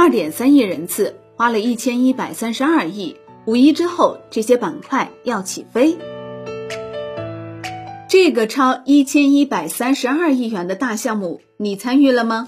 二点三亿人次，花了一千一百三十二亿。五一之后，这些板块要起飞。这个超一千一百三十二亿元的大项目，你参与了吗？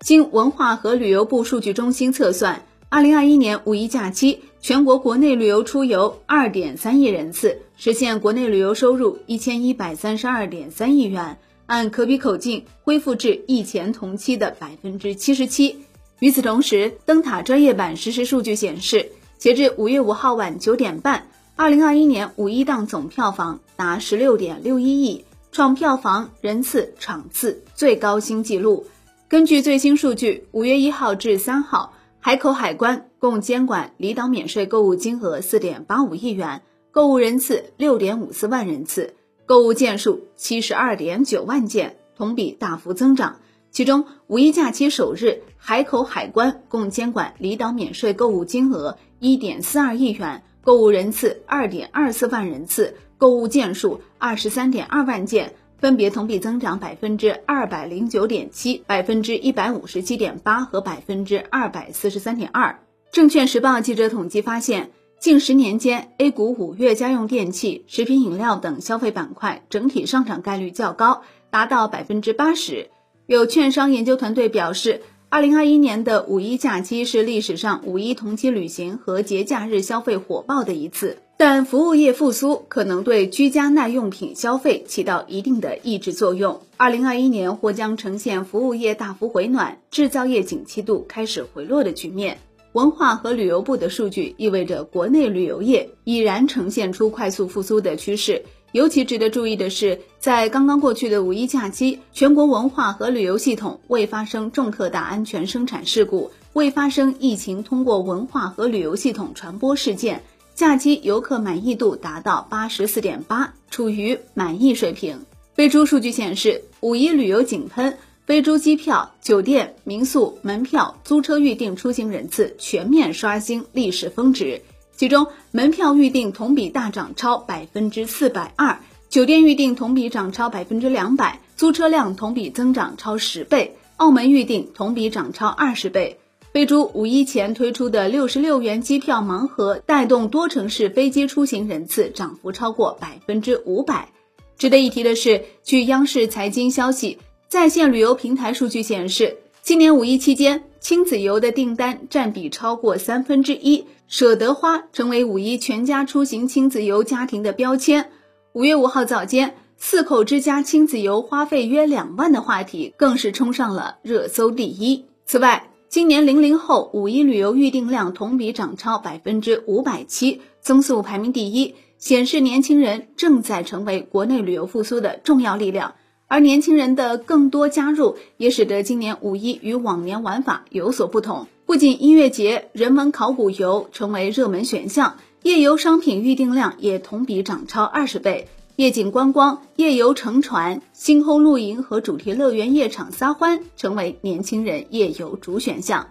经文化和旅游部数据中心测算，二零二一年五一假期，全国国内旅游出游二点三亿人次，实现国内旅游收入一千一百三十二点三亿元，按可比口径恢复至疫前同期的百分之七十七。与此同时，灯塔专业版实时数据显示，截至五月五号晚九点半，二零二一年五一档总票房达十六点六一亿，创票房、人次、场次最高新纪录。根据最新数据，五月一号至三号，海口海关共监管离岛免税购物金额四点八五亿元，购物人次六点五四万人次，购物件数七十二点九万件，同比大幅增长。其中，五一假期首日，海口海关共监管离岛免税购物金额一点四二亿元，购物人次二点二四万人次，购物件数二十三点二万件，分别同比增长百分之二百零九点七、百分之一百五十七点八和百分之二百四十三点二。证券时报记者统计发现，近十年间，A 股五月家用电器、食品饮料等消费板块整体上涨概率较高，达到百分之八十。有券商研究团队表示，二零二一年的五一假期是历史上五一同期旅行和节假日消费火爆的一次，但服务业复苏可能对居家耐用品消费起到一定的抑制作用。二零二一年或将呈现服务业大幅回暖、制造业景气度开始回落的局面。文化和旅游部的数据意味着国内旅游业已然呈现出快速复苏的趋势。尤其值得注意的是，在刚刚过去的五一假期，全国文化和旅游系统未发生重特大安全生产事故，未发生疫情通过文化和旅游系统传播事件，假期游客满意度达到八十四点八，处于满意水平。飞猪数据显示，五一旅游井喷，飞猪机票、酒店、民宿、门票、租车预订出行人次全面刷新历史峰值。其中，门票预订同比大涨超百分之四百二，酒店预订同比涨超百分之两百，租车量同比增长超十倍，澳门预订同比涨超二十倍。飞猪五一前推出的六十六元机票盲盒，带动多城市飞机出行人次涨幅超过百分之五百。值得一提的是，据央视财经消息，在线旅游平台数据显示，今年五一期间。亲子游的订单占比超过三分之一，舍得花成为五一全家出行亲子游家庭的标签。五月五号早间，四口之家亲子游花费约两万的话题更是冲上了热搜第一。此外，今年零零后五一旅游预订量同比涨超百分之五百七，增速排名第一，显示年轻人正在成为国内旅游复苏的重要力量。而年轻人的更多加入，也使得今年五一与往年玩法有所不同。不仅音乐节、人文考古游成为热门选项，夜游商品预订量也同比涨超二十倍。夜景观光、夜游乘船、星空露营和主题乐园夜场撒欢，成为年轻人夜游主选项。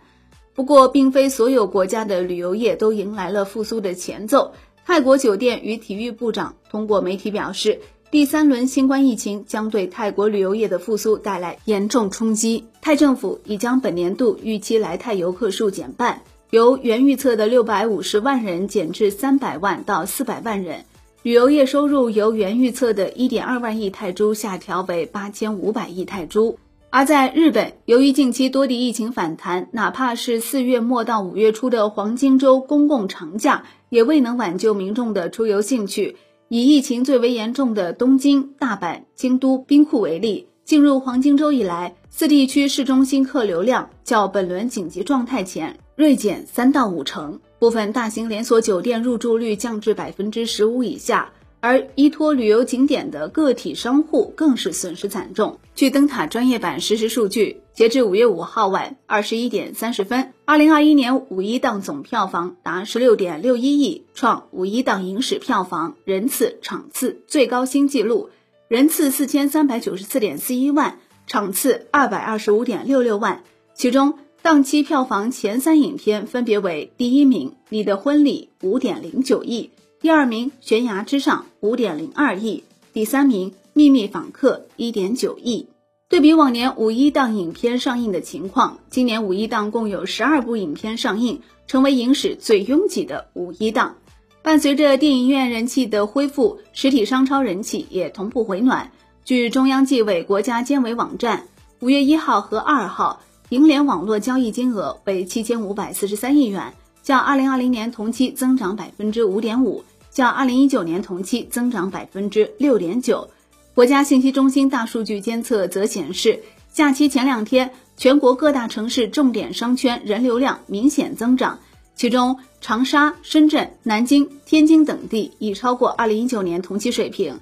不过，并非所有国家的旅游业都迎来了复苏的前奏。泰国酒店与体育部长通过媒体表示。第三轮新冠疫情将对泰国旅游业的复苏带来严重冲击。泰政府已将本年度预期来泰游客数减半，由原预测的六百五十万人减至三百万到四百万人。旅游业收入由原预测的一点二万亿泰铢下调为八千五百亿泰铢。而在日本，由于近期多地疫情反弹，哪怕是四月末到五月初的黄金周公共长假，也未能挽救民众的出游兴趣。以疫情最为严重的东京、大阪、京都、兵库为例，进入黄金周以来，四地区市中心客流量较本轮紧急状态前锐减三到五成，部分大型连锁酒店入住率降至百分之十五以下。而依托旅游景点的个体商户更是损失惨重。据灯塔专业版实时数据，截至五月五号晚二十一点三十分，二零二一年五一档总票房达十六点六一亿，创五一档影史票房、人次、场次最高新纪录。人次四千三百九十四点四一万，场次二百二十五点六六万。其中，档期票房前三影片分别为：第一名《你的婚礼》五点零九亿。第二名《悬崖之上》五点零二亿，第三名《秘密访客》一点九亿。对比往年五一档影片上映的情况，今年五一档共有十二部影片上映，成为影史最拥挤的五一档。伴随着电影院人气的恢复，实体商超人气也同步回暖。据中央纪委国家监委网站，五月一号和二号，银联网络交易金额为七千五百四十三亿元，较二零二零年同期增长百分之五点五，较二零一九年同期增长百分之六点九。国家信息中心大数据监测则显示，假期前两天，全国各大城市重点商圈人流量明显增长，其中长沙、深圳、南京、天津等地已超过2019年同期水平。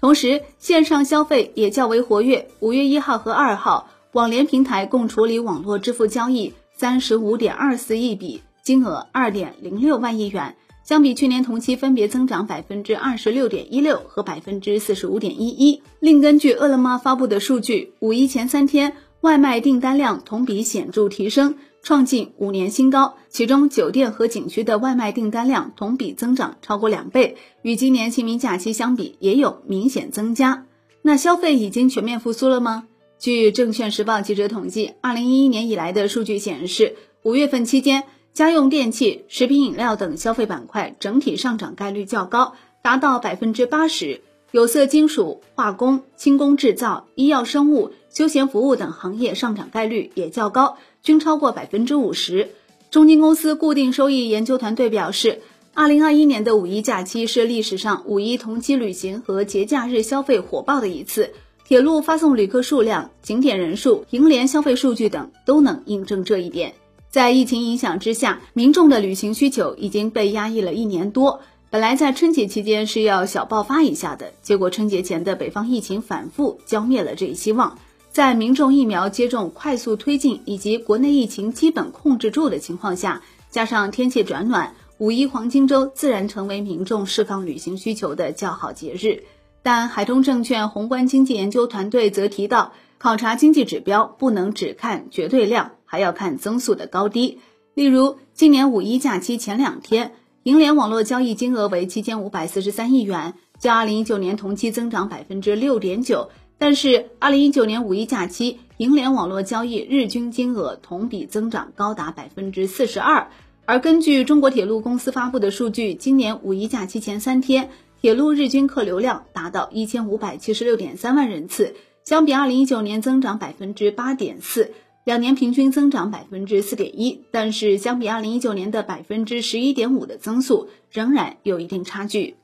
同时，线上消费也较为活跃。五月一号和二号，网联平台共处理网络支付交易三十五点二四亿笔，金额二点零六万亿元。相比去年同期，分别增长百分之二十六点一六和百分之四十五点一一。另根据饿了么发布的数据，五一前三天外卖订单量同比显著提升，创近五年新高。其中，酒店和景区的外卖订单量同比增长超过两倍，与今年清明假期相比也有明显增加。那消费已经全面复苏了吗？据证券时报记者统计，二零一一年以来的数据显示，五月份期间。家用电器、食品饮料等消费板块整体上涨概率较高，达到百分之八十；有色金属、化工、轻工制造、医药生物、休闲服务等行业上涨概率也较高，均超过百分之五十。中金公司固定收益研究团队表示，二零二一年的五一假期是历史上五一同期旅行和节假日消费火爆的一次，铁路发送旅客数量、景点人数、银联消费数据等都能印证这一点。在疫情影响之下，民众的旅行需求已经被压抑了一年多。本来在春节期间是要小爆发一下的，结果春节前的北方疫情反复，浇灭了这一希望。在民众疫苗接种快速推进以及国内疫情基本控制住的情况下，加上天气转暖，五一黄金周自然成为民众释放旅行需求的较好节日。但海通证券宏观经济研究团队则提到，考察经济指标不能只看绝对量。还要看增速的高低，例如今年五一假期前两天，银联网络交易金额为七千五百四十三亿元，较二零一九年同期增长百分之六点九。但是二零一九年五一假期，银联网络交易日均金额同比增长高达百分之四十二。而根据中国铁路公司发布的数据，今年五一假期前三天，铁路日均客流量达到一千五百七十六点三万人次，相比二零一九年增长百分之八点四。两年平均增长百分之四点一，但是相比二零一九年的百分之十一点五的增速，仍然有一定差距。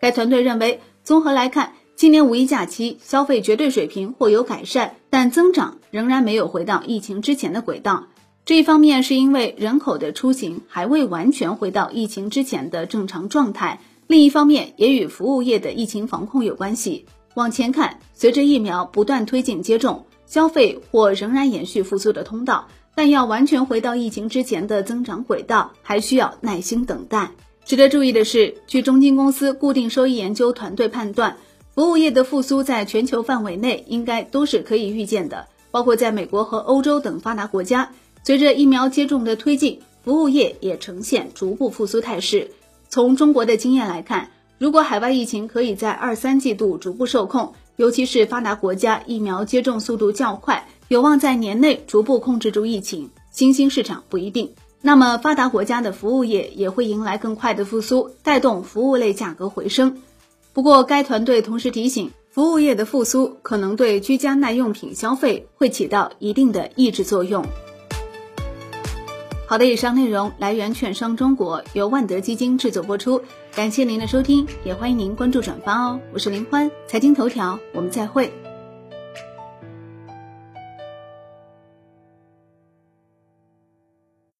该团队认为，综合来看，今年五一假期消费绝对水平或有改善，但增长仍然没有回到疫情之前的轨道。这一方面是因为人口的出行还未完全回到疫情之前的正常状态，另一方面也与服务业的疫情防控有关系。往前看，随着疫苗不断推进接种。消费或仍然延续复苏的通道，但要完全回到疫情之前的增长轨道，还需要耐心等待。值得注意的是，据中金公司固定收益研究团队判断，服务业的复苏在全球范围内应该都是可以预见的，包括在美国和欧洲等发达国家。随着疫苗接种的推进，服务业也呈现逐步复苏态势。从中国的经验来看，如果海外疫情可以在二三季度逐步受控，尤其是发达国家疫苗接种速度较快，有望在年内逐步控制住疫情。新兴市场不一定。那么发达国家的服务业也会迎来更快的复苏，带动服务类价格回升。不过，该团队同时提醒，服务业的复苏可能对居家耐用品消费会起到一定的抑制作用。好的，以上内容来源券商中国，由万德基金制作播出。感谢您的收听，也欢迎您关注转发哦。我是林欢，财经头条，我们再会。